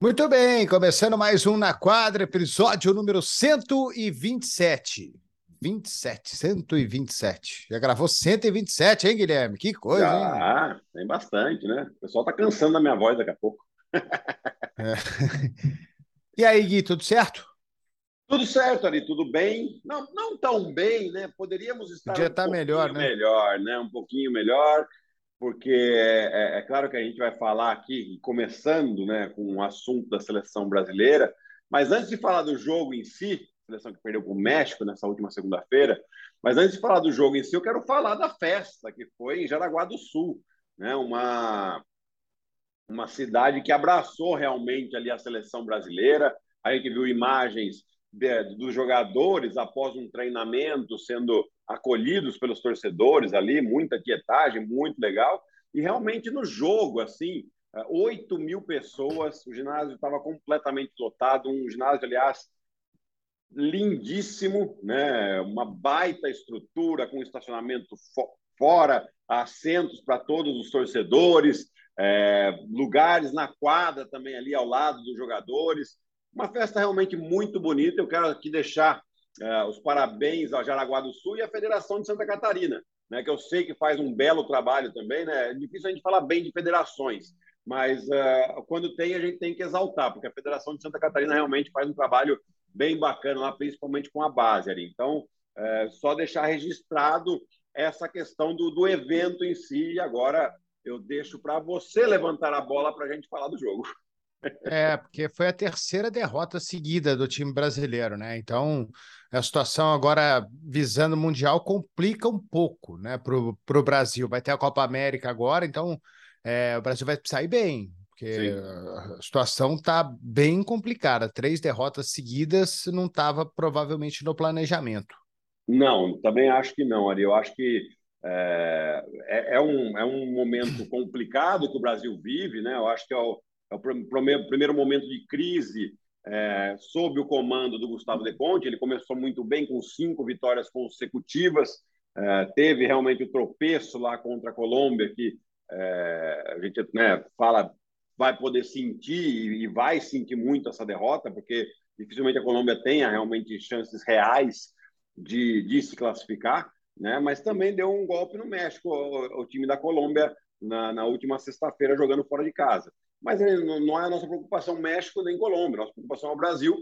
Muito bem, começando mais um Na Quadra, episódio número 127. 27, 127. Já gravou 127, hein, Guilherme? Que coisa, Já, hein? Ah, tem bastante, né? O pessoal tá cansando da minha voz daqui a pouco. É. E aí, Gui, tudo certo? Tudo certo ali, tudo bem. Não, não tão bem, né? Poderíamos estar Podia um tá melhor, né? melhor, né? Um pouquinho melhor porque é, é, é, claro que a gente vai falar aqui, começando né, com o assunto da seleção brasileira, mas antes de falar do jogo em si, seleção que perdeu para o México nessa última segunda-feira, mas antes de falar do jogo em si, eu quero falar da festa que foi em Jaraguá do Sul, né, uma, uma cidade que abraçou realmente ali a seleção brasileira. A gente viu imagens de, dos jogadores após um treinamento sendo acolhidos pelos torcedores ali, muita quietagem, muito legal. E realmente no jogo, assim, 8 mil pessoas, o ginásio estava completamente lotado, um ginásio, aliás, lindíssimo, né? uma baita estrutura com estacionamento fo fora, assentos para todos os torcedores, é, lugares na quadra também ali ao lado dos jogadores. Uma festa realmente muito bonita. Eu quero aqui deixar é, os parabéns ao Jaraguá do Sul e à Federação de Santa Catarina, né, que eu sei que faz um belo trabalho também. Né? É difícil a gente falar bem de federações, mas uh, quando tem, a gente tem que exaltar, porque a Federação de Santa Catarina realmente faz um trabalho bem bacana lá, principalmente com a base ali. Então, uh, só deixar registrado essa questão do, do evento em si, e agora eu deixo para você levantar a bola para a gente falar do jogo. É, porque foi a terceira derrota seguida do time brasileiro, né? Então, a situação agora visando o Mundial complica um pouco, né, para o Brasil. Vai ter a Copa América agora, então é, o Brasil vai sair bem, porque Sim. a situação está bem complicada. Três derrotas seguidas não estava provavelmente no planejamento. Não, também acho que não, Ari. Eu acho que é, é, é um, é um momento complicado que o Brasil vive, né? Eu acho que é o é o primeiro momento de crise é, sob o comando do Gustavo De Conte. Ele começou muito bem com cinco vitórias consecutivas, é, teve realmente o tropeço lá contra a Colômbia, que é, a gente né, fala vai poder sentir e vai sentir muito essa derrota, porque dificilmente a Colômbia tenha realmente chances reais de, de se classificar, né? mas também deu um golpe no México, o, o time da Colômbia, na, na última sexta-feira, jogando fora de casa. Mas não é a nossa preocupação México nem Colômbia, nossa preocupação é o Brasil,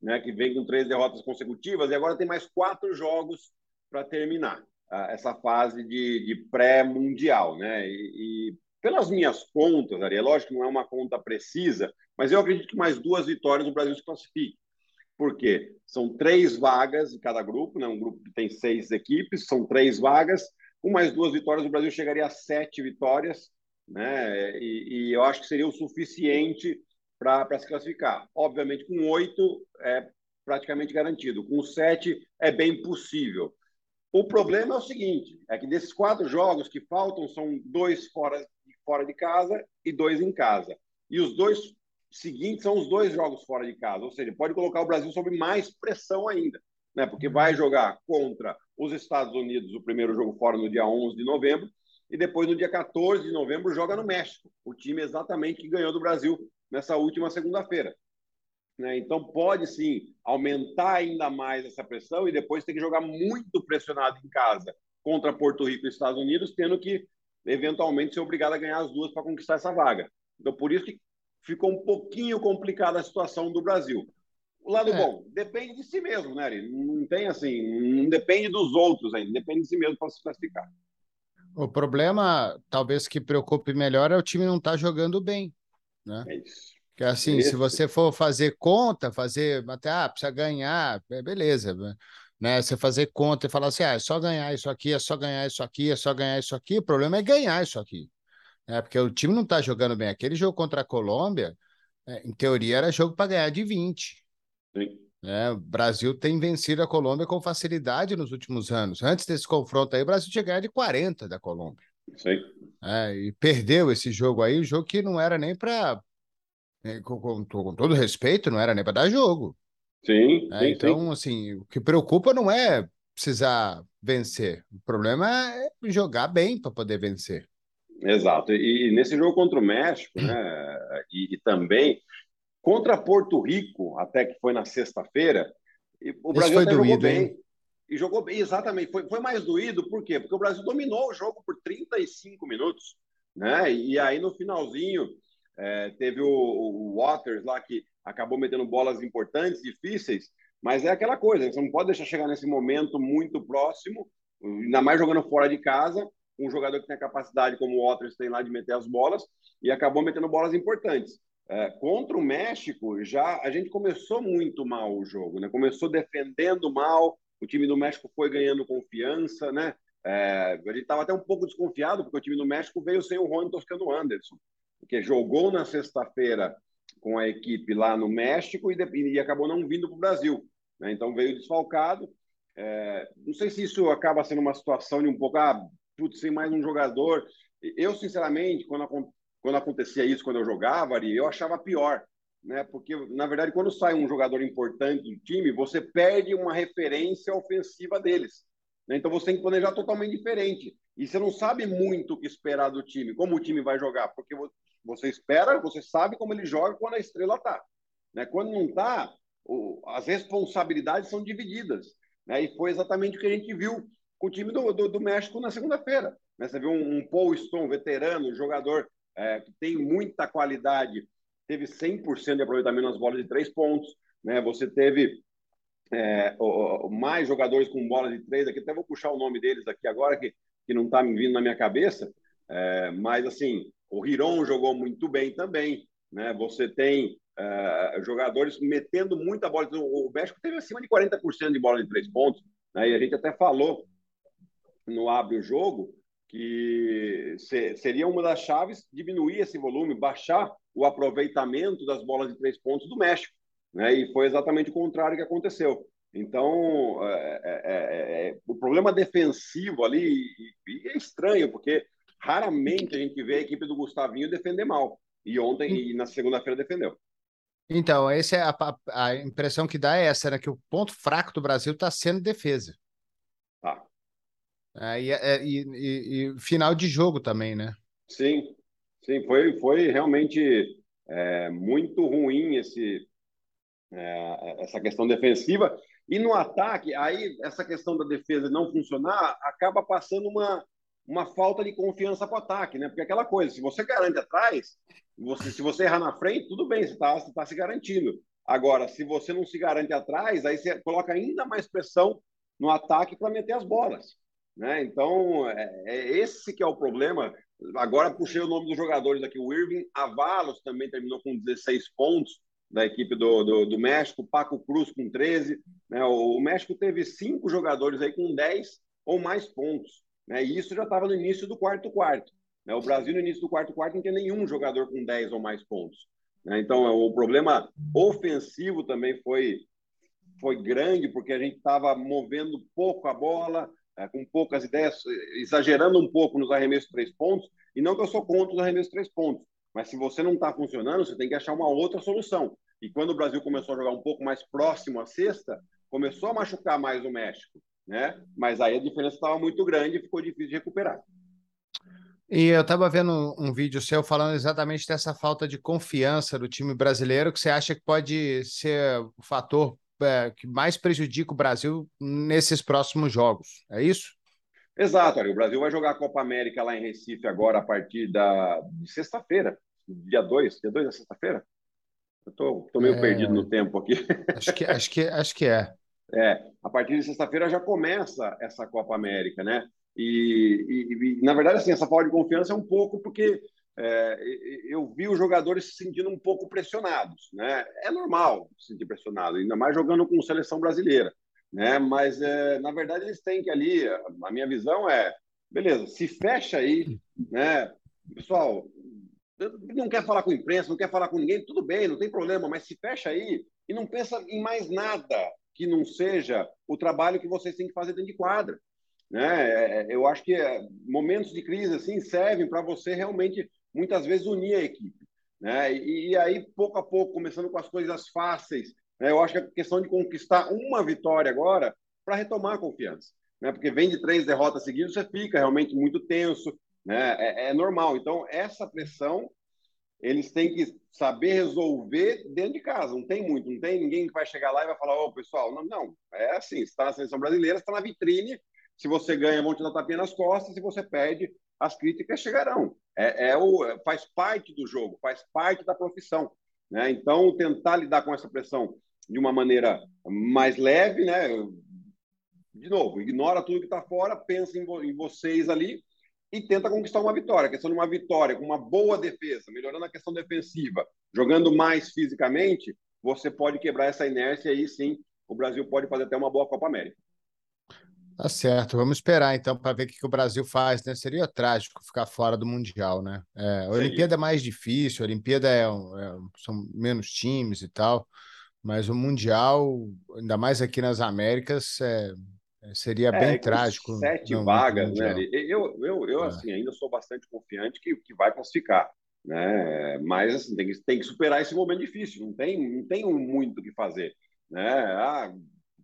né, que vem com três derrotas consecutivas e agora tem mais quatro jogos para terminar essa fase de, de pré-mundial. Né? E, e, pelas minhas contas, Ari, é lógico que não é uma conta precisa, mas eu acredito que mais duas vitórias o Brasil se classifique. Por quê? São três vagas em cada grupo, né? um grupo que tem seis equipes, são três vagas. Com mais duas vitórias, o Brasil chegaria a sete vitórias né? E, e eu acho que seria o suficiente para se classificar. Obviamente, com oito é praticamente garantido, com sete é bem possível. O problema é o seguinte: é que desses quatro jogos que faltam são dois fora, fora de casa e dois em casa. E os dois seguintes são os dois jogos fora de casa, ou seja, pode colocar o Brasil sob mais pressão ainda, né? porque vai jogar contra os Estados Unidos o primeiro jogo fora no dia 11 de novembro e depois, no dia 14 de novembro, joga no México, o time exatamente que ganhou do Brasil nessa última segunda-feira. Né? Então, pode sim aumentar ainda mais essa pressão e depois ter que jogar muito pressionado em casa contra Porto Rico e Estados Unidos, tendo que eventualmente ser obrigado a ganhar as duas para conquistar essa vaga. Então, por isso que ficou um pouquinho complicada a situação do Brasil. O lado é. bom, depende de si mesmo, né, Ari? Não tem assim, não depende dos outros ainda, depende de si mesmo para se classificar. O problema, talvez que preocupe melhor, é o time não estar tá jogando bem, né? É isso. Que assim, é se você for fazer conta, fazer até ah, precisa ganhar, é, beleza, né? Você fazer conta e falar assim, ah, é só ganhar isso aqui, é só ganhar isso aqui, é só ganhar isso aqui. O problema é ganhar isso aqui, né? Porque o time não está jogando bem. Aquele jogo contra a Colômbia, é, em teoria, era jogo para ganhar de 20. Sim. É, o Brasil tem vencido a Colômbia com facilidade nos últimos anos. Antes desse confronto aí, o Brasil tinha ganhado de 40 da Colômbia. Sim. É, e perdeu esse jogo aí, um jogo que não era nem para. É, com, com, com, todo respeito, não era nem para dar jogo. Sim, é, sim Então, sim. assim, o que preocupa não é precisar vencer. O problema é jogar bem para poder vencer. Exato. E, e, nesse jogo contra o México, né, e, e também Contra Porto Rico, até que foi na sexta-feira, o Brasil foi doído, jogou bem. Hein? E jogou bem, exatamente. Foi, foi mais doído, por quê? Porque o Brasil dominou o jogo por 35 minutos. Né? E aí, no finalzinho, é, teve o, o Waters lá que acabou metendo bolas importantes, difíceis, mas é aquela coisa, você não pode deixar chegar nesse momento muito próximo, ainda mais jogando fora de casa, um jogador que tem a capacidade, como o Waters tem lá, de meter as bolas, e acabou metendo bolas importantes. É, contra o México, já a gente começou muito mal o jogo, né? Começou defendendo mal, o time do México foi ganhando confiança, né? É, a gente estava até um pouco desconfiado, porque o time do México veio sem o Juan Toscano Anderson, que jogou na sexta-feira com a equipe lá no México e, e acabou não vindo para o Brasil. Né? Então veio desfalcado. É, não sei se isso acaba sendo uma situação de um pouco, ah, putz, sem mais um jogador. Eu, sinceramente, quando, quando acontecia isso, quando eu jogava, Ari, eu achava pior. Né? Porque, na verdade, quando sai um jogador importante do time, você perde uma referência ofensiva deles. Né? Então você tem que planejar totalmente diferente. E você não sabe muito o que esperar do time, como o time vai jogar, porque você espera, você sabe como ele joga quando a estrela está. Né? Quando não está, as responsabilidades são divididas. Né? E foi exatamente o que a gente viu com o time do, do, do México na segunda-feira. Né? Você viu um, um Paul Stone, veterano, jogador é, que tem muita qualidade, teve 100% de aproveitamento nas bolas de três pontos. Né? Você teve é, o, o, mais jogadores com bolas de três aqui, até vou puxar o nome deles aqui agora, que, que não está me vindo na minha cabeça, é, mas assim, o Hiron jogou muito bem também, né? Você tem uh, jogadores metendo muita bola. O México teve acima de 40% de bola de três pontos, né? E a gente até falou no abre o jogo que seria uma das chaves diminuir esse volume, baixar o aproveitamento das bolas de três pontos do México, né? E foi exatamente o contrário que aconteceu. Então, é, é, é, o problema defensivo ali é estranho, porque raramente a gente vê a equipe do Gustavinho defender mal. E ontem e na segunda-feira defendeu. Então, essa é a, a, impressão que dá é essa, né? Que o ponto fraco do Brasil está sendo defesa. É, e, é, e, e, e, final de jogo também, né? Sim, sim, foi, foi realmente é, muito ruim esse, é, essa questão defensiva. E no ataque, aí essa questão da defesa não funcionar acaba passando uma, uma falta de confiança para o ataque, né? Porque aquela coisa, se você garante atrás, você, se você errar na frente, tudo bem, você está tá se garantindo. Agora, se você não se garante atrás, aí você coloca ainda mais pressão no ataque para meter as bolas. Né? Então, é, é, esse que é o problema. Agora puxei o nome dos jogadores aqui. O Irving Avalos também terminou com 16 pontos da equipe do, do, do México, Paco Cruz com 13. Né? O, o México teve cinco jogadores aí com 10 ou mais pontos. Né? E isso já estava no início do quarto quarto. Né? O Brasil, no início do quarto quarto, não tem nenhum jogador com 10 ou mais pontos. Né? Então, o problema ofensivo também foi, foi grande, porque a gente estava movendo pouco a bola, é, com poucas ideias, exagerando um pouco nos arremessos três pontos. E não que eu sou contra os arremessos três pontos, mas se você não está funcionando, você tem que achar uma outra solução. E quando o Brasil começou a jogar um pouco mais próximo à sexta, começou a machucar mais o México né? Mas aí a diferença estava muito grande e ficou difícil de recuperar. E eu estava vendo um vídeo seu falando exatamente dessa falta de confiança do time brasileiro, que você acha que pode ser o fator é, que mais prejudica o Brasil nesses próximos jogos. É isso? Exato, o Brasil vai jogar a Copa América lá em Recife agora a partir da sexta-feira, dia 2, dia 2 é sexta-feira? Eu tô, tô meio é... perdido no tempo aqui. Acho que, acho que, acho que é. É, a partir de sexta-feira já começa essa Copa América, né? E, e, e, na verdade, assim, essa falta de confiança é um pouco porque é, eu vi os jogadores se sentindo um pouco pressionados, né? É normal se sentir pressionado, ainda mais jogando com seleção brasileira, né? Mas é, na verdade eles têm que ali, a minha visão é, beleza, se fecha aí, né? Pessoal, não quer falar com a imprensa, não quer falar com ninguém, tudo bem, não tem problema, mas se fecha aí e não pensa em mais nada, que não seja o trabalho que vocês têm que fazer dentro de quadra. Né? É, é, eu acho que é, momentos de crise assim servem para você realmente, muitas vezes, unir a equipe. Né? E, e, aí, pouco a pouco, começando com as coisas fáceis, né? eu acho que a questão de conquistar uma vitória agora para retomar a confiança. Né? Porque vem de três derrotas seguidas, você fica realmente muito tenso, né? é, é normal. Então, essa pressão eles têm que saber resolver dentro de casa. Não tem muito, não tem ninguém que vai chegar lá e vai falar, ô, pessoal, não, não, é assim, está na seleção brasileira, está na vitrine, se você ganha, vão te dar tapinha nas costas, se você perde, as críticas chegarão. É, é o, faz parte do jogo, faz parte da profissão. Né? Então, tentar lidar com essa pressão de uma maneira mais leve, né? de novo, ignora tudo que está fora, pensa em, em vocês ali e tenta conquistar uma vitória. A questão de uma vitória com uma boa defesa, melhorando a questão defensiva, jogando mais fisicamente, você pode quebrar essa inércia e aí sim o Brasil pode fazer até uma boa Copa América. Tá certo, vamos esperar então para ver o que, o Brasil faz, né? Seria trágico ficar fora do Mundial, né? É, a Olimpíada é mais difícil, a Olimpíada é, é, são menos times e tal, mas o Mundial, ainda mais aqui nas Américas, é, seria é, bem trágico. Sete vagas, né? Eu, eu, eu é. assim, ainda sou bastante confiante que, que vai classificar, né? Mas assim, tem, que, tem que superar esse momento difícil, não tem, não tem muito o que fazer, né? Ah,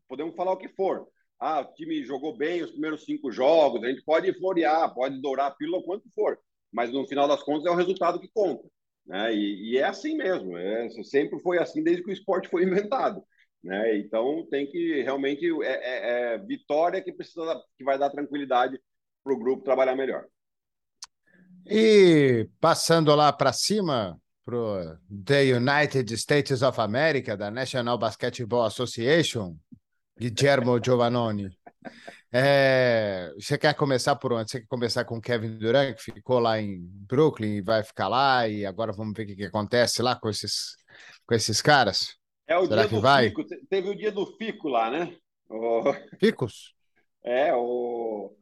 podemos falar o que for ah, o time jogou bem os primeiros cinco jogos, a gente pode florear, pode dourar a pílula quanto for, mas no final das contas é o resultado que conta. Né? E, e é assim mesmo, é, sempre foi assim desde que o esporte foi inventado. Né? Então tem que realmente é, é, é vitória que precisa que vai dar tranquilidade para o grupo trabalhar melhor. E passando lá para cima, para The United States of America, da National Basketball Association, Guillermo Giovannoni. É, você quer começar por onde? Você quer começar com o Kevin Durant, que ficou lá em Brooklyn e vai ficar lá, e agora vamos ver o que, que acontece lá com esses, com esses caras? É o Será dia que do vai? Fico. Teve o dia do Fico lá, né? O... Ficos? É, o...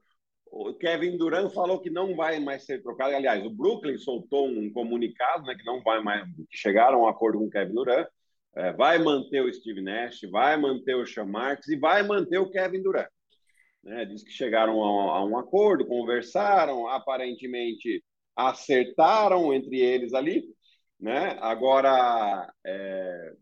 o Kevin Durant falou que não vai mais ser trocado. Aliás, o Brooklyn soltou um comunicado, né, que não vai mais, que chegaram a um acordo com o Kevin Durant é, vai manter o Steve Nash, vai manter o Sean Marks e vai manter o Kevin Durant. Né? Diz que chegaram a, a, um acordo, conversaram, aparentemente acertaram entre eles ali. Né? Agora, é,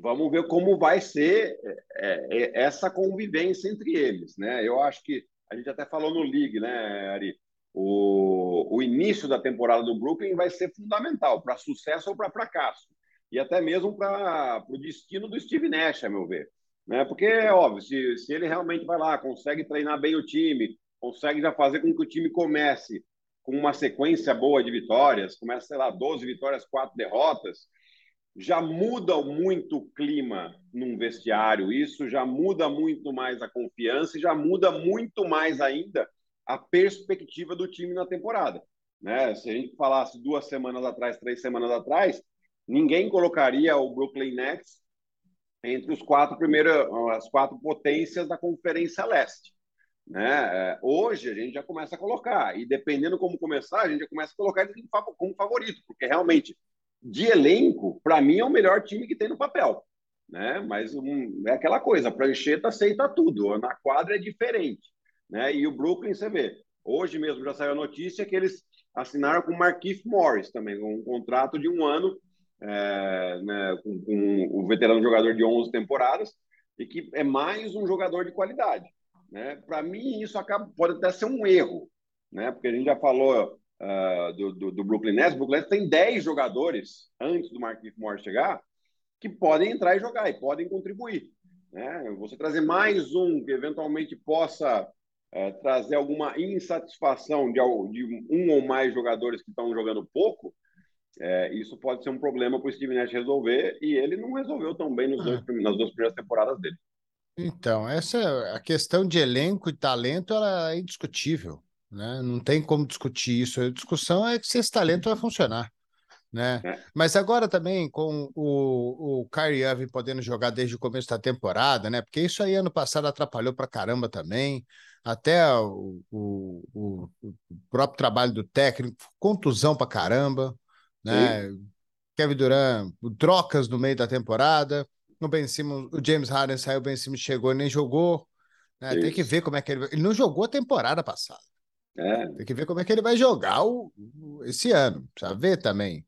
vamos ver como vai ser é, é, essa convivência entre eles. Né? Eu acho que a gente até falou no League, né, Ari? O, o início da temporada do Brooklyn vai ser fundamental para sucesso ou para fracasso e até mesmo para o destino do Steve Nash, a meu ver. Né? Porque, óbvio, se, se ele realmente vai lá, consegue treinar bem o time, consegue já fazer com que o time comece com uma sequência boa de vitórias, começa, sei lá, 12 vitórias, 4 derrotas, já muda muito o clima num vestiário, isso já muda muito mais a confiança e já muda muito mais ainda a perspectiva do time na temporada. Né? Se a gente falasse duas semanas atrás, três semanas atrás, ninguém colocaria o Brooklyn Nets entre os quatro primeiros, as quatro potências da Conferência Leste. Né? É, hoje a gente já começa a colocar, e dependendo como começar, a gente já começa a colocar ele como favorito, porque realmente, de elenco, para mim é o melhor time que tem no papel. Né? Mas um, é aquela coisa, a prancheta aceita tudo, na quadra é diferente. Né? E o Brooklyn, você vê, hoje mesmo já saiu a notícia que eles assinaram com o Marquise Morris também, um contrato de um ano é, né, com, com, o veterano jogador de 11 temporadas, e que é mais um jogador de qualidade. Né? Para mim, isso acaba, pode até ser um erro, né? porque a gente já falou uh, do, do, do, Brooklyn Nets. O Brooklyn Nets tem 10 jogadores, antes do Marquinhos Morris chegar, que podem entrar e jogar e podem contribuir. Né? Você trazer mais um que eventualmente possa é, trazer alguma insatisfação de, de, um ou mais jogadores que estão jogando pouco, é, isso pode ser um problema para o Steve Nash resolver e ele não resolveu tão bem nos dois, nas duas primeiras temporadas dele. Então, essa a questão de elenco e talento ela é indiscutível, né? Não tem como discutir isso. A discussão é se esse talento vai funcionar, né? É. Mas agora também com o, o Kyrie Irving podendo jogar desde o começo da temporada, né? Porque isso aí ano passado atrapalhou para caramba também. Até o, o, o, o próprio trabalho do técnico, contusão para caramba né? Sim. Kevin Durant, trocas no meio da temporada. No Ben Simmons, o James Harden saiu, o Ben Simmons chegou e nem jogou. Né? Tem que ver como é que ele. Ele não jogou a temporada passada. É. Tem que ver como é que ele vai jogar o, esse ano. Precisa ver também.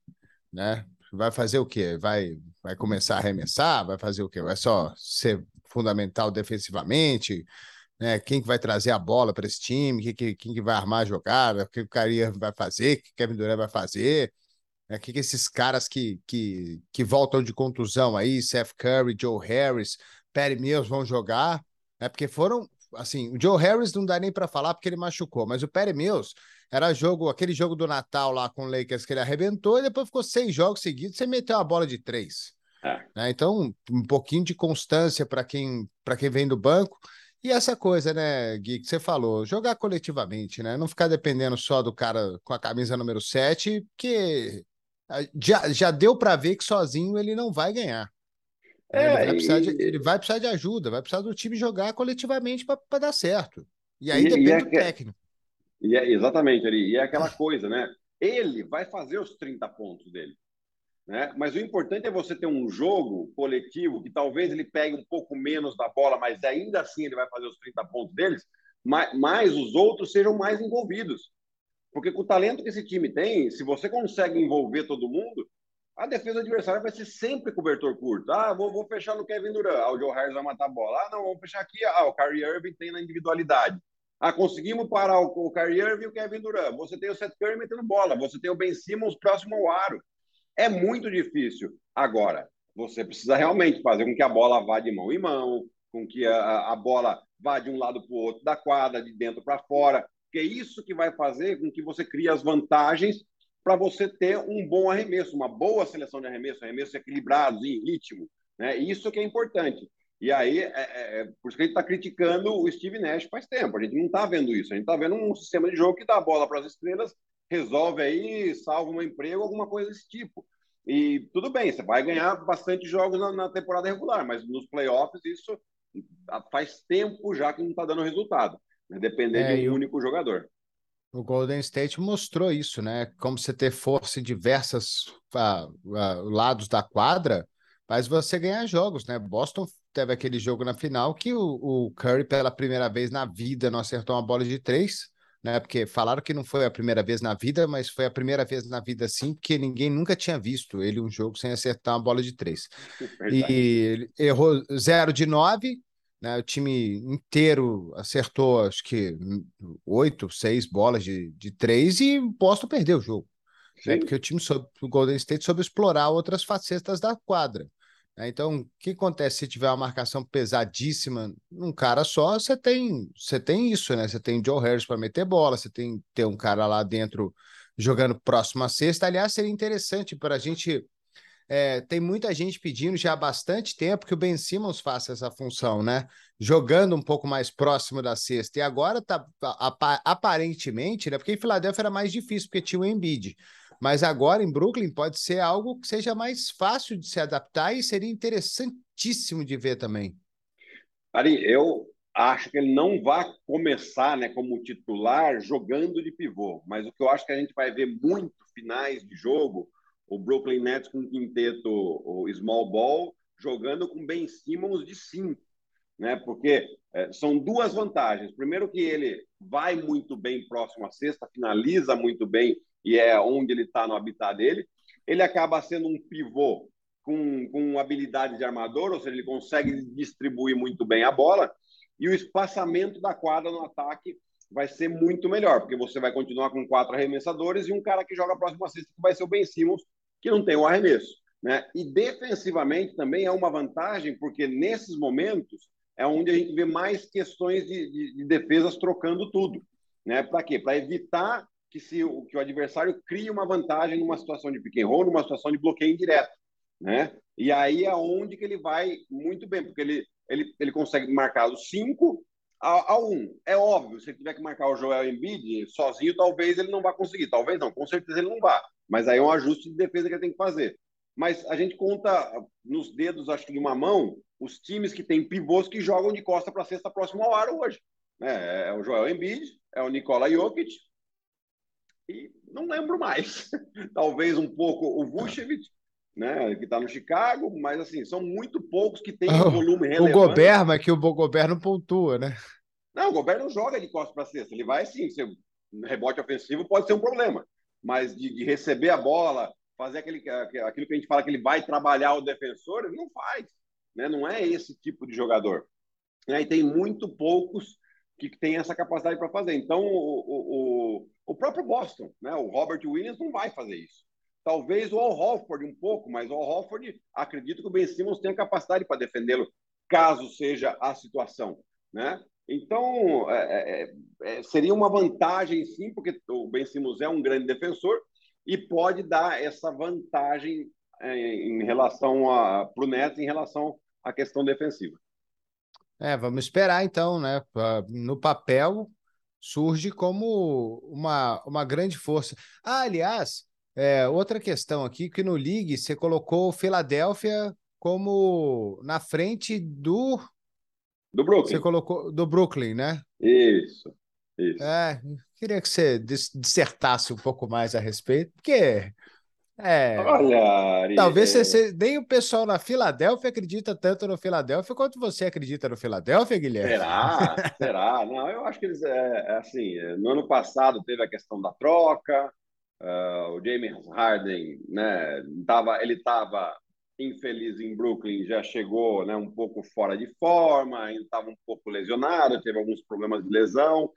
Né? Vai fazer o quê? Vai, vai começar a arremessar? Vai fazer o quê? Vai só ser fundamental defensivamente? Né? Quem que vai trazer a bola para esse time? Quem que, quem que vai armar a jogada? O que o Caria vai fazer? O que o Kevin Durant vai fazer? O é, que, que esses caras que, que, que voltam de contusão aí, Seth Curry, Joe Harris, Perry Mills vão jogar? É porque foram, assim, o Joe Harris não dá nem para falar porque ele machucou, mas o Perry Mills era jogo, aquele jogo do Natal lá com o Lakers que ele arrebentou e depois ficou seis jogos seguidos sem meter uma bola de três. É. Né? Então, um pouquinho de constância para quem, quem vem do banco. E essa coisa, né, Gui, que você falou, jogar coletivamente, né? Não ficar dependendo só do cara com a camisa número 7, que já, já deu para ver que sozinho ele não vai ganhar. É, ele, vai precisar de, ele vai precisar de ajuda, vai precisar do time jogar coletivamente para dar certo. E aí e, depende e é do técnico. E é, exatamente, ali. E é aquela coisa, né? Ele vai fazer os 30 pontos dele. Né? Mas o importante é você ter um jogo coletivo que talvez ele pegue um pouco menos da bola, mas ainda assim ele vai fazer os 30 pontos deles, mas, mas os outros sejam mais envolvidos. Porque com o talento que esse time tem, se você consegue envolver todo mundo, a defesa adversária vai ser sempre cobertor curto. Ah, vou, vou fechar no Kevin Durant. Ah, o Joe Harris vai matar a bola. Ah, não, vamos fechar aqui. Ah, o Kyrie Irving tem na individualidade. Ah, conseguimos parar o, o Kyrie Irving e o Kevin Durant. Você tem o Seth Curry metendo bola. Você tem o Ben Simmons próximo ao aro. É muito difícil. Agora, você precisa realmente fazer com que a bola vá de mão em mão, com que a, a bola vá de um lado para o outro da quadra, de dentro para fora, porque é isso que vai fazer com que você crie as vantagens para você ter um bom arremesso, uma boa seleção de arremesso, arremessos equilibrados, em ritmo. Né? Isso que é importante. E aí, é, é, é por isso que a gente está criticando o Steve Nash faz tempo. A gente não está vendo isso. A gente está vendo um sistema de jogo que dá a bola para as estrelas resolve aí, salva um emprego, alguma coisa desse tipo. E tudo bem, você vai ganhar bastante jogos na, na temporada regular, mas nos playoffs isso faz tempo já que não está dando resultado, né? depender é, de um único jogador. O Golden State mostrou isso, né? Como você ter força em diversos uh, uh, lados da quadra, faz você ganhar jogos, né? Boston teve aquele jogo na final que o, o Curry, pela primeira vez na vida, não acertou uma bola de três né? Porque falaram que não foi a primeira vez na vida, mas foi a primeira vez na vida sim, porque ninguém nunca tinha visto ele um jogo sem acertar uma bola de três. Verdade. E errou 0 de 9, né? O time inteiro acertou, acho que oito, seis bolas de, de três e o Boston perdeu o jogo. Né? Porque o time soube, o Golden State soube explorar outras facetas da quadra. Né? Então, o que acontece se tiver uma marcação pesadíssima num cara só? Você tem, você tem isso, né? Você tem Joe Harris para meter bola, você tem ter um cara lá dentro jogando próximo à sexta. Aliás, seria interessante para a gente. É, tem muita gente pedindo já há bastante tempo que o Ben Simmons faça essa função, né? Jogando um pouco mais próximo da cesta. E agora tá aparentemente, né? Porque em Filadélfia era mais difícil, porque tinha o Embiid. Mas agora em Brooklyn pode ser algo que seja mais fácil de se adaptar e seria interessantíssimo de ver também. Ari, eu acho que ele não vai começar né, como titular jogando de pivô, mas o que eu acho que a gente vai ver muito finais de jogo, o Brooklyn Nets com o quinteto, o small ball, jogando com Ben Simmons de cinco, né? Porque é, são duas vantagens. Primeiro que ele vai muito bem próximo à cesta, finaliza muito bem e é onde ele está no habitat dele. Ele acaba sendo um pivô com, com habilidade de armador, ou seja, ele consegue distribuir muito bem a bola, e o espaçamento da quadra no ataque vai ser muito melhor, porque você vai continuar com quatro arremessadores e um cara que joga a próxima cesta, que vai ser o Ben Simmons, que não tem o arremesso. Né? E defensivamente também é uma vantagem, porque nesses momentos é onde a gente vê mais questões de, de, de defesas trocando tudo. Né? Para quê? Para evitar que, se, que o adversário crie uma vantagem numa situação de pick and roll, numa situação de bloqueio indireto. Né? E aí é onde que ele vai muito bem, porque ele, ele, ele consegue marcar os cinco a, um. É óbvio, se ele tiver que marcar o Joel Embiid sozinho, talvez ele não vá conseguir. Talvez não, com certeza ele não vá. Mas aí é um ajuste de defesa que ele tem que fazer. Mas a gente conta nos dedos, acho que de uma mão, os times que têm pivôs que jogam de costa para cesta próximo ao aro hoje. É, é o Joel Embiid, é o Nikola Jokic, e não lembro mais. Talvez um pouco o Vucevic, né, que está no Chicago, mas assim, são muito poucos que têm um volume relevante. O Gobert, mas que o Gobert não pontua, né? Não, o Gobert não joga de costas para cesta. Ele vai sim, ser rebote ofensivo pode ser um problema, mas de, de, receber a bola, fazer aquele, aquilo que a gente fala que ele vai trabalhar o defensor, ele não faz. Né? Não é esse tipo de jogador. E tem muito poucos que tem essa capacidade para fazer. Então, o, o, o próprio Boston, né? o Robert Williams não vai fazer isso. talvez o Al Hofford um pouco, mas o Al Hofford acredito que o Ben Simmons tem a capacidade para defendê-lo, caso seja a situação, né? Então, é, é, é, seria uma vantagem, sim, porque o Ben Simmons é um grande defensor e pode dar essa vantagem é, em relação para o Nets em relação à questão defensiva. É, vamos esperar então, né? No papel surge como uma, uma grande força. Ah, aliás, é, outra questão aqui, que no League você colocou Filadélfia como na frente do do Brooklyn. Você colocou do Brooklyn, né? Isso. Isso. É, queria que você dissertasse um pouco mais a respeito, porque é, Olha, talvez é... Você, nem o pessoal na Filadélfia acredita tanto no Filadélfia quanto você acredita no Filadélfia, Guilherme. Será? Será? Não, eu acho que eles é, é assim. No ano passado teve a questão da troca. Uh, o James Harden, né? Tava, ele estava infeliz em Brooklyn, já chegou né, um pouco fora de forma, ainda estava um pouco lesionado, teve alguns problemas de lesão,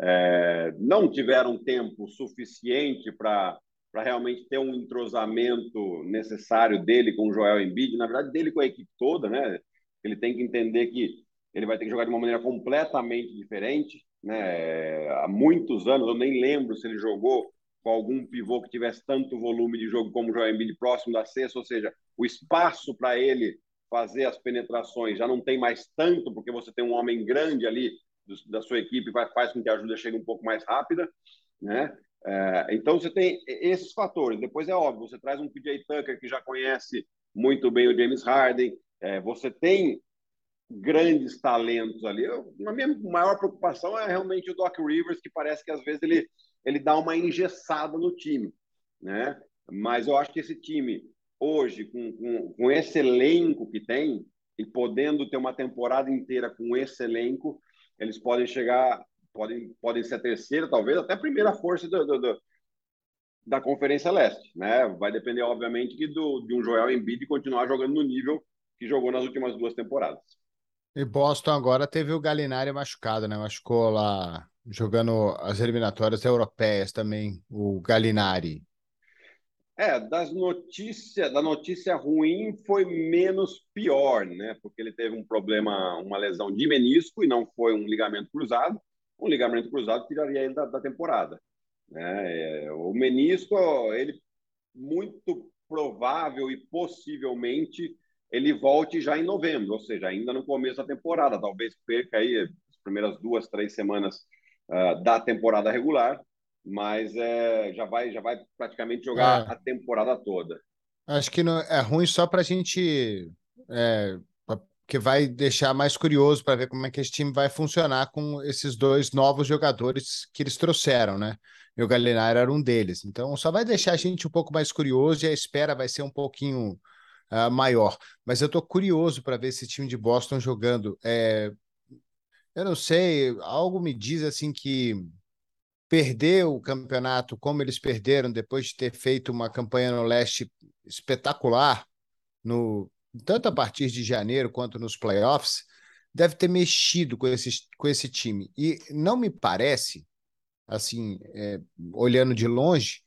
é, não tiveram tempo suficiente para realmente ter um entrosamento necessário dele com o Joel Embiid, na verdade dele com a equipe toda, né? Ele tem que entender que ele vai ter que jogar de uma maneira completamente diferente, né? Há muitos anos, eu nem lembro se ele jogou com algum pivô que tivesse tanto volume de jogo como o Joel Embiid próximo da cesta, ou seja, o espaço para ele fazer as penetrações já não tem mais tanto, porque você tem um homem grande ali da sua equipe, faz com que a ajuda chegue um pouco mais rápida, né? É, então você tem esses fatores. Depois é óbvio, você traz um PJ Tucker que já conhece muito bem o James Harden, é, você tem grandes talentos ali. Eu, a minha maior preocupação é realmente o Doc Rivers, que parece que às vezes ele ele dá uma engessada no time, né? Mas eu acho que esse time hoje, com, com, com esse elenco que tem e podendo ter uma temporada inteira com esse elenco, eles podem chegar, podem, podem ser a terceira, talvez até a primeira força do, do, do da Conferência Leste, né? Vai depender, obviamente, do, de um Joel Embiid continuar jogando no nível que jogou nas últimas duas temporadas. E Boston agora teve o Galinari machucado, né? Machucou lá jogando as eliminatórias europeias também, o Galinari. É, das notícias, da notícia ruim foi menos pior, né? Porque ele teve um problema, uma lesão de menisco e não foi um ligamento cruzado. Um ligamento cruzado tiraria ele da, da temporada. Né? É, o menisco, ele muito provável e possivelmente ele volte já em novembro, ou seja, ainda no começo da temporada. Talvez perca aí as primeiras duas, três semanas uh, da temporada regular, mas é, já, vai, já vai praticamente jogar é. a temporada toda. Acho que não, é ruim só para a gente. É, que vai deixar mais curioso para ver como é que esse time vai funcionar com esses dois novos jogadores que eles trouxeram, né? E o Galinari era um deles. Então, só vai deixar a gente um pouco mais curioso e a espera vai ser um pouquinho uh, maior. Mas eu estou curioso para ver esse time de Boston jogando. É, eu não sei, algo me diz assim que perder o campeonato como eles perderam depois de ter feito uma campanha no leste espetacular, no, tanto a partir de janeiro quanto nos playoffs, deve ter mexido com esse, com esse time. E não me parece, assim, é, olhando de longe,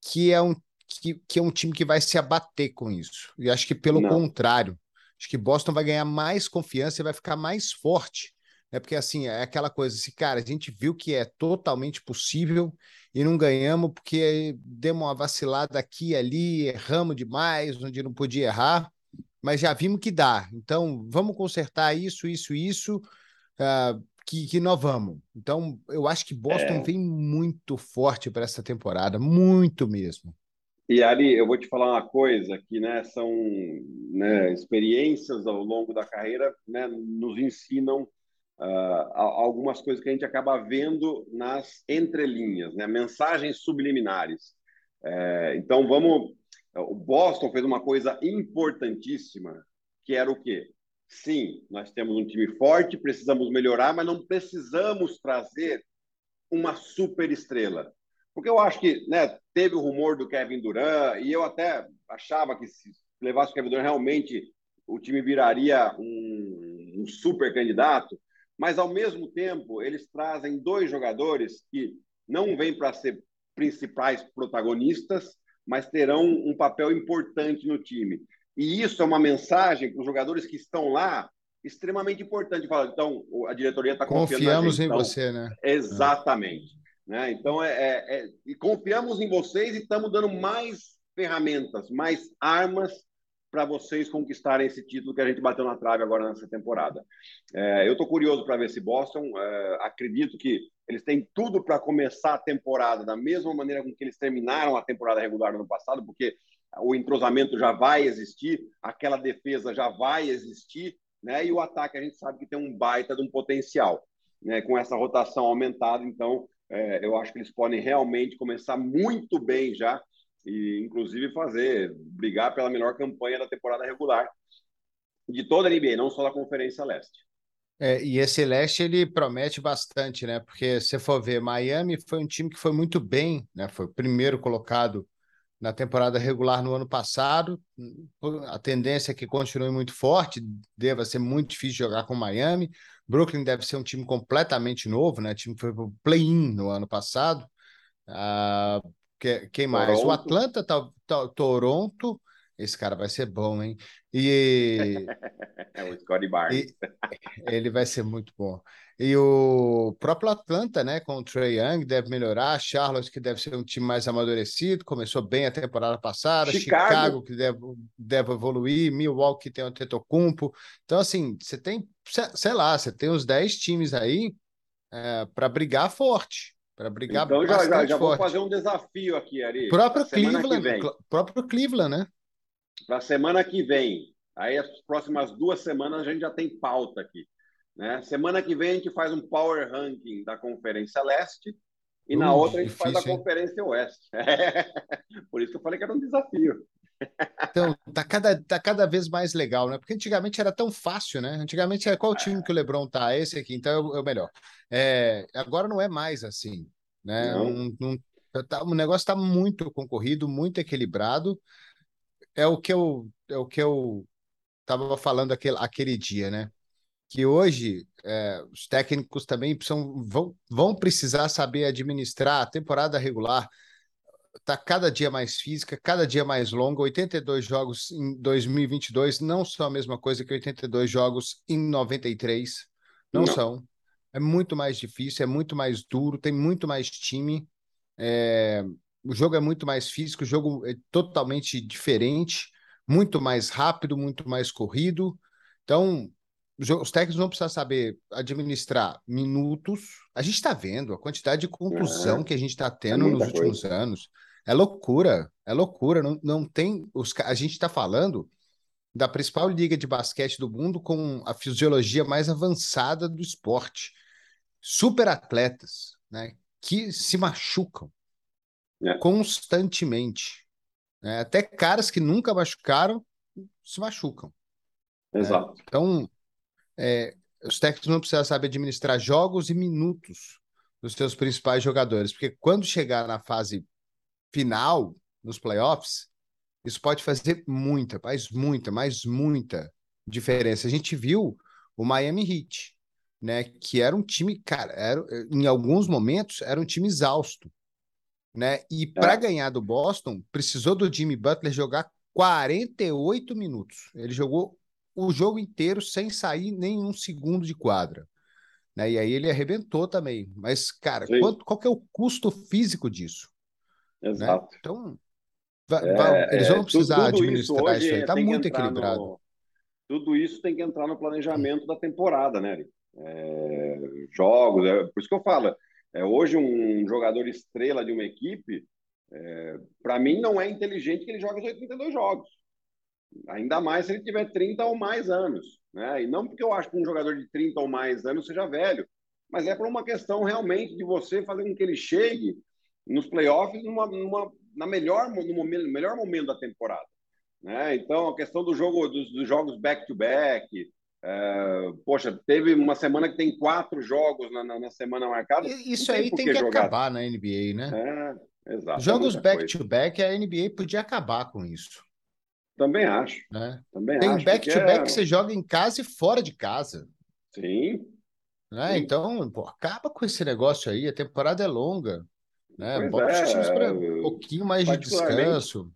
que é, um, que, que, é um time que vai se abater com isso. E acho que, pelo não. contrário, acho que Boston vai ganhar mais confiança e vai ficar mais forte é porque assim, é aquela coisa assim, cara, a gente viu que é totalmente possível e não ganhamos porque demos uma vacilada aqui e ali, erramos demais, onde não podia errar, mas já vimos que dá. Então, vamos consertar isso, isso, isso, uh, que, que nós vamos. Então, eu acho que Boston é... vem muito forte para essa temporada, muito mesmo. E ali, eu vou te falar uma coisa que né, são né, experiências ao longo da carreira, né, nos ensinam uh, algumas coisas que a gente acaba vendo nas entrelinhas, né? mensagens subliminares. É, então, vamos. O Boston fez uma coisa importantíssima, que era o quê? Sim, nós temos um time forte, precisamos melhorar, mas não precisamos trazer uma super estrela. Porque eu acho que né, teve o rumor do Kevin Durant, e eu até achava que se levasse o Kevin Durant, realmente o time viraria um, um super candidato mas ao mesmo tempo eles trazem dois jogadores que não vêm para ser principais protagonistas, mas terão um papel importante no time. E isso é uma mensagem para os jogadores que estão lá extremamente importante. Fala, então, a diretoria está confiando Confiamos em então, você, né? Exatamente. É. Né? Então, é, é, é, e confiamos em vocês e estamos dando mais ferramentas, mais armas para vocês conquistarem esse título que a gente bateu na trave agora nessa temporada. É, eu estou curioso para ver se Boston. É, acredito que eles têm tudo para começar a temporada da mesma maneira com que eles terminaram a temporada regular no ano passado, porque o entrosamento já vai existir, aquela defesa já vai existir, né? E o ataque a gente sabe que tem um baita de um potencial, né? Com essa rotação aumentada, então é, eu acho que eles podem realmente começar muito bem já e inclusive fazer brigar pela melhor campanha da temporada regular de toda a NBA, não só da Conferência Leste. É, e esse leste ele promete bastante, né? Porque se for ver, Miami foi um time que foi muito bem, né? Foi o primeiro colocado na temporada regular no ano passado. A tendência é que continue muito forte, deva ser muito difícil jogar com Miami. Brooklyn deve ser um time completamente novo, né? O time foi o play-in no ano passado. Ah, que, quem mais? Toronto. O Atlanta, tá, tá, Toronto. Esse cara vai ser bom, hein? E. é o Scottie Barnes. ele vai ser muito bom. E o próprio Atlanta, né, com o Trey Young, deve melhorar. Charlotte, que deve ser um time mais amadurecido, começou bem a temporada passada. Chicago, Chicago que deve, deve evoluir. Milwaukee tem o Tetocumpo. Então, assim, você tem, sei lá, você tem uns 10 times aí é, para brigar forte. Para brigar então, já, já, já vou fazer um desafio aqui, Ari. Próprio Cleveland, próprio Cleveland, né? Para semana que vem. Aí, as próximas duas semanas, a gente já tem pauta aqui. Né? Semana que vem a gente faz um power ranking da Conferência Leste e uh, na outra a gente difícil, faz a Conferência hein? Oeste. Por isso que eu falei que era um desafio. Então, tá cada, tá cada vez mais legal, né? Porque antigamente era tão fácil, né? Antigamente era qual time que o Lebron tá? Esse aqui, então é o, é o melhor. É, agora não é mais assim, né? Um, um, tá, o negócio está muito concorrido, muito equilibrado. É o que eu, é o que eu estava falando aquele, aquele dia, né? que hoje é, os técnicos também precisam, vão, vão precisar saber administrar a temporada regular. Está cada dia mais física, cada dia mais longa. 82 jogos em 2022 não são a mesma coisa que 82 jogos em 93. Não, não. são. É muito mais difícil, é muito mais duro, tem muito mais time. É, o jogo é muito mais físico, o jogo é totalmente diferente, muito mais rápido, muito mais corrido. Então, os técnicos vão precisar saber administrar minutos. A gente está vendo a quantidade de contusão é, que a gente está tendo é nos últimos coisa. anos. É loucura, é loucura. Não, não tem. Os, a gente está falando da principal liga de basquete do mundo com a fisiologia mais avançada do esporte. Super atletas, né? Que se machucam é. constantemente. Né? Até caras que nunca machucaram se machucam. Né? Exato. Então, é, os técnicos não precisam saber administrar jogos e minutos dos seus principais jogadores, porque quando chegar na fase final, nos playoffs, isso pode fazer muita, mas muita, mas muita diferença. A gente viu o Miami Heat, né, que era um time, cara, era, em alguns momentos era um time exausto, né? E para é. ganhar do Boston, precisou do Jimmy Butler jogar 48 minutos. Ele jogou o jogo inteiro sem sair nenhum segundo de quadra. Né? E aí ele arrebentou também. Mas, cara, quanto, qual que é o custo físico disso? Né? Exato. Né? Então, vai, é, vai, eles vão precisar tudo, tudo administrar isso. Está muito equilibrado. No, tudo isso tem que entrar no planejamento da temporada, né? É, jogos, é, por isso que eu falo. É, hoje, um jogador estrela de uma equipe, é, para mim, não é inteligente que ele jogue os 82 jogos. Ainda mais se ele tiver 30 ou mais anos. Né? E não porque eu acho que um jogador de 30 ou mais anos seja velho, mas é por uma questão realmente de você fazer com que ele chegue nos playoffs numa, numa, na melhor, no momento, melhor momento da temporada. Né? Então, a questão do jogo, dos, dos jogos back-to-back, -back, é, poxa, teve uma semana que tem quatro jogos na, na, na semana marcada. Isso aí tem que jogar. acabar na NBA, né? É, exato. Jogos back-to-back, -back, a NBA podia acabar com isso. Também acho. Né? Também Tem back-to-back -back é... que você joga em casa e fora de casa. Sim. Né? Sim. Então, pô, acaba com esse negócio aí. A temporada é longa. Né? Bota é, os times para um pouquinho mais de descanso.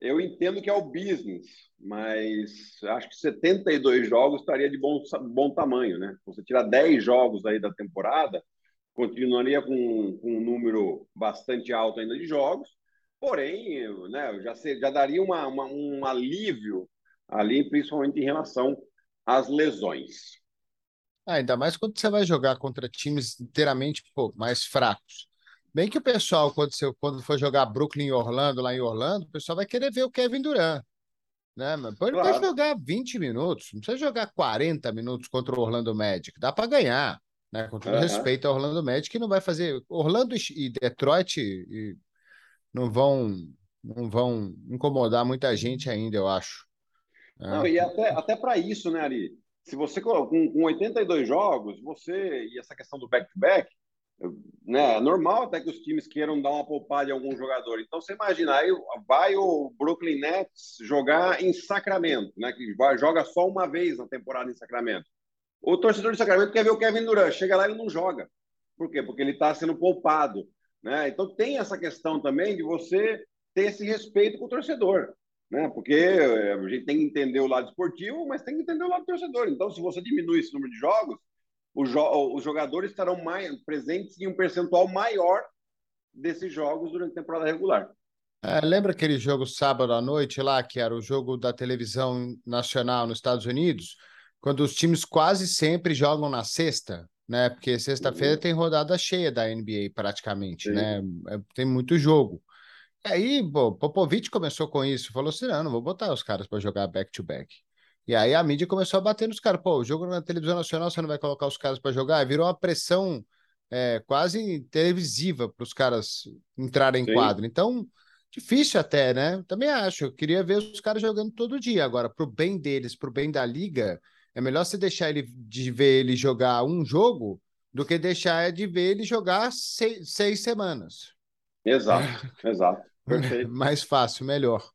Eu entendo que é o business, mas acho que 72 jogos estaria de bom, bom tamanho, né? Você tirar 10 jogos aí da temporada, continuaria com, com um número bastante alto ainda de jogos, porém, né, já, já daria uma, uma, um alívio ali, principalmente em relação às lesões. Ah, ainda mais quando você vai jogar contra times inteiramente pô, mais fracos. Bem que o pessoal, quando, você, quando for jogar Brooklyn e Orlando, lá em Orlando, o pessoal vai querer ver o Kevin Durant. Né? Mas pode, claro. pode jogar 20 minutos, não precisa jogar 40 minutos contra o Orlando Magic, dá para ganhar. Né? Com todo uhum. respeito ao Orlando Magic, que não vai fazer. Orlando e Detroit e não vão não vão incomodar muita gente ainda, eu acho. Não, é. e até, até para isso, né, Ari? Se você com, com 82 jogos, você e essa questão do back-to-back, -back, né, é normal até que os times queiram dar uma poupada em algum jogador. Então você imagina, aí vai o Brooklyn Nets jogar em Sacramento, né, que joga só uma vez na temporada em Sacramento. O torcedor de Sacramento quer ver o Kevin Durant, chega lá e não joga. Por quê? Porque ele está sendo poupado. Né? Então tem essa questão também de você ter esse respeito com o torcedor. Né? Porque eh, a gente tem que entender o lado esportivo, mas tem que entender o lado torcedor. Então, se você diminui esse número de jogos, os, jo os jogadores estarão mais presentes em um percentual maior desses jogos durante a temporada regular. É, lembra aquele jogo sábado à noite lá, que era o jogo da televisão nacional nos Estados Unidos, quando os times quase sempre jogam na sexta, né? Porque sexta-feira uhum. tem rodada cheia da NBA praticamente, Sim. né? É, tem muito jogo. E aí, pô, Popovich começou com isso, falou assim: não, não vou botar os caras para jogar back-to-back. E aí a mídia começou a bater nos caras: pô, o jogo na televisão nacional você não vai colocar os caras para jogar? Virou uma pressão é, quase televisiva para os caras entrarem em quadro. Então, difícil até, né? Também acho. Eu queria ver os caras jogando todo dia. Agora, pro bem deles, pro bem da liga, é melhor você deixar ele de ver ele jogar um jogo do que deixar de ver ele jogar seis, seis semanas. Exato, exato. Perfeito. Mais fácil, melhor.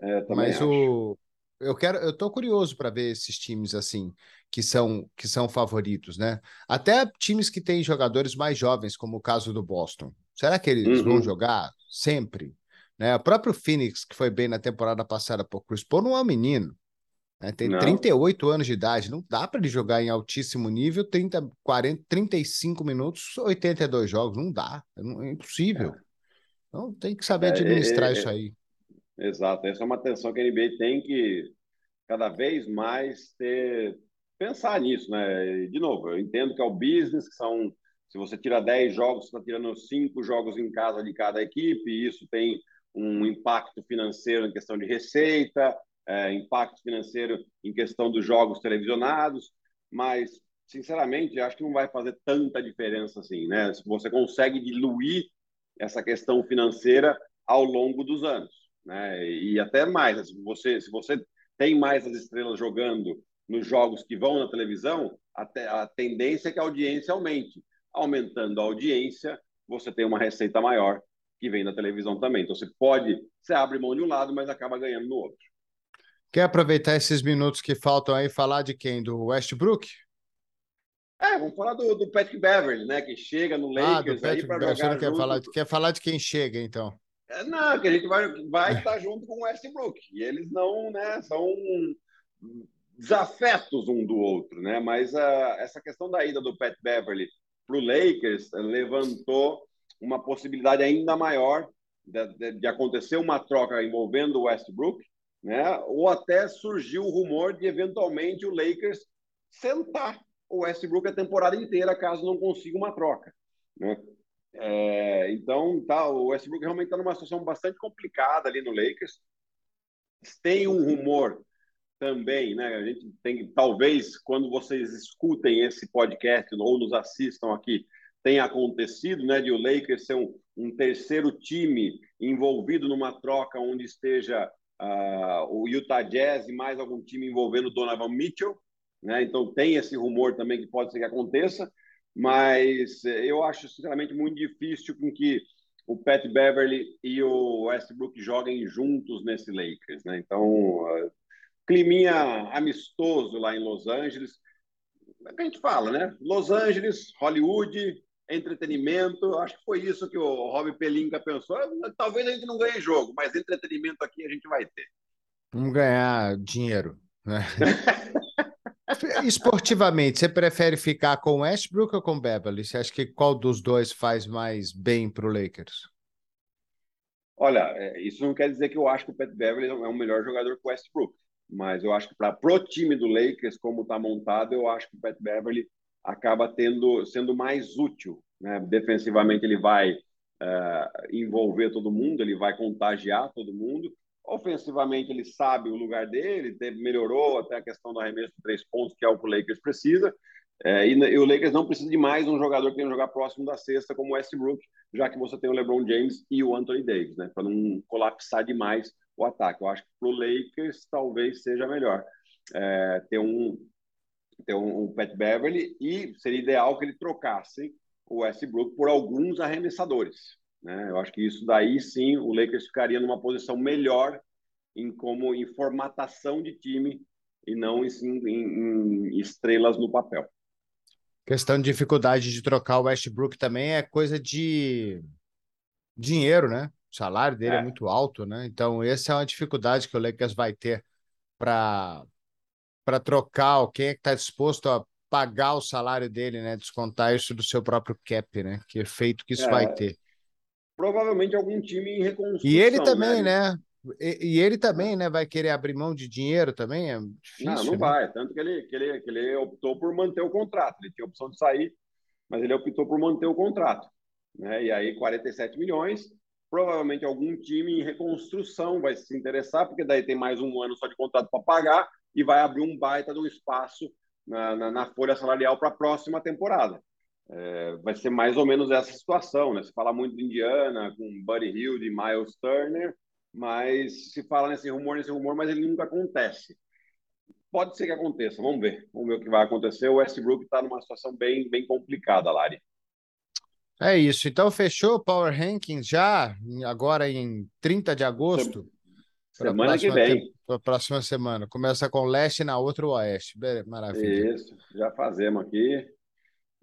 É, Mas acho. o eu quero, eu tô curioso para ver esses times assim que são que são favoritos, né? Até times que têm jogadores mais jovens, como o caso do Boston. Será que eles uhum. vão jogar sempre? Né? O próprio Phoenix, que foi bem na temporada passada, por Chris Paul não é um menino. Né? Tem não. 38 anos de idade, não dá para ele jogar em altíssimo nível 30, 40, 35 minutos, 82 jogos, não dá, é, é impossível. É. Então tem que saber é, administrar é, isso aí. Exato, essa é uma atenção que a NBA tem que cada vez mais ter pensar nisso, né? De novo, eu entendo que é o business, que são se você tira 10 jogos, você está tirando 5 jogos em casa de cada equipe, e isso tem um impacto financeiro em questão de receita, é, impacto financeiro em questão dos jogos televisionados, mas, sinceramente, acho que não vai fazer tanta diferença assim, né? Você consegue diluir essa questão financeira ao longo dos anos, né? E até mais, se você, se você tem mais as estrelas jogando nos jogos que vão na televisão, a, a tendência é que a audiência aumente. Aumentando a audiência, você tem uma receita maior que vem da televisão também. Então, você pode, você abre mão de um lado, mas acaba ganhando no outro. Quer aproveitar esses minutos que faltam aí e falar de quem? Do Westbrook? É, vamos falar do, do Patrick Beverly, né? Que chega no Lakers ah, aí para jogar. Você quer falar, quer falar de quem chega, então? É, não, que a gente vai, vai estar junto com o Westbrook. E eles não, né? São desafetos um do outro, né? Mas uh, essa questão da ida do Pat Beverly para o Lakers levantou uma possibilidade ainda maior de, de, de acontecer uma troca envolvendo o Westbrook né? Ou até surgiu o rumor de eventualmente o Lakers sentar o Westbrook a temporada inteira caso não consiga uma troca, né? É, então, tá, o Westbrook realmente está numa situação bastante complicada ali no Lakers. Tem um rumor também, né? A gente tem talvez quando vocês escutem esse podcast ou nos assistam aqui, tenha acontecido, né? De o Lakers ser um, um terceiro time envolvido numa troca onde esteja uh, o Utah Jazz e mais algum time envolvendo Donovan Mitchell, né? Então tem esse rumor também que pode ser que aconteça, mas eu acho sinceramente muito difícil com que o Pat Beverly e o Westbrook joguem juntos nesse Lakers, né? Então, uh, climinha amistoso lá em Los Angeles. É que a gente fala, né? Los Angeles, Hollywood, entretenimento. Acho que foi isso que o Rob Pelinka pensou. Talvez a gente não ganhe jogo, mas entretenimento aqui a gente vai ter. Vamos ganhar dinheiro. Né? Esportivamente, você prefere ficar com Westbrook ou com Beverly? Você acha que qual dos dois faz mais bem para o Lakers? Olha, é, isso não quer dizer que eu acho que o Pat Beverly é um melhor jogador que o Westbrook, mas eu acho que para pro time do Lakers, como está montado, eu acho que o Pat Beverly acaba tendo sendo mais útil. Né? Defensivamente, ele vai uh, envolver todo mundo, ele vai contagiar todo mundo. Ofensivamente, ele sabe o lugar dele, teve, melhorou até a questão do arremesso de três pontos, que é o que o Lakers precisa. É, e, e, o Lakers não precisa de mais um jogador que tenha jogar próximo da cesta, como o Westbrook, já que você tem o LeBron James e o Anthony Davis, né? Para não colapsar demais o ataque. Eu acho que para o Lakers talvez seja melhor é, ter um ter um, um Pat Beverly e seria ideal que ele trocasse o Westbrook por alguns arremessadores. Né? Eu acho que isso daí sim o Lakers ficaria numa posição melhor em como em formatação de time e não em, em, em estrelas no papel. Questão de dificuldade de trocar o Westbrook também é coisa de dinheiro, né? O salário dele é, é muito alto, né? Então, essa é uma dificuldade que o Lakers vai ter para para trocar, quem é que está disposto a pagar o salário dele, né? Descontar isso do seu próprio cap, né? Que efeito que isso é, vai ter. Provavelmente algum time em reconstrução. E ele também, né? né? E, e, ele também, né? Vai querer abrir mão de dinheiro também? É difícil. Não, não né? vai. Tanto que ele, que, ele, que ele optou por manter o contrato. Ele tinha a opção de sair, mas ele optou por manter o contrato. Né? E aí, 47 milhões. Provavelmente algum time em reconstrução vai se interessar, porque daí tem mais um ano só de contrato para pagar e vai abrir um baita de um espaço na, na, na folha salarial para a próxima temporada. É, vai ser mais ou menos essa situação, né? Se fala muito de Indiana, com Buddy Hill, de Miles Turner, mas se fala nesse rumor, nesse rumor, mas ele nunca acontece. Pode ser que aconteça, vamos ver. Vamos ver o que vai acontecer. O Westbrook está numa situação bem, bem complicada, Lari. É isso. Então, fechou o Power Rankings já, agora em 30 de agosto. Semana que vem. Para a próxima semana. Começa com leste na outra o oeste. Maravilha. Isso, já fazemos aqui.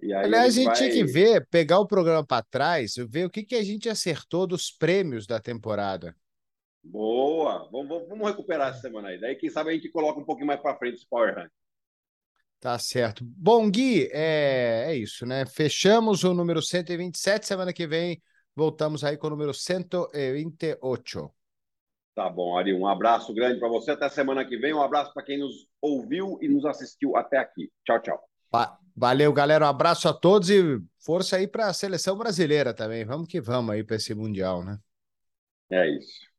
Aliás, a gente vai... tinha que ver, pegar o programa para trás, ver o que, que a gente acertou dos prêmios da temporada. Boa! Vamos, vamos recuperar essa semana aí. Daí, quem sabe, a gente coloca um pouquinho mais para frente esse Power Rank. Tá certo. Bom, Gui, é, é isso, né? Fechamos o número 127. Semana que vem voltamos aí com o número 128. Tá bom, Ari. Um abraço grande para você. Até semana que vem. Um abraço para quem nos ouviu e nos assistiu até aqui. Tchau, tchau. Valeu, galera. Um abraço a todos e força aí para a seleção brasileira também. Vamos que vamos aí para esse Mundial, né? É isso.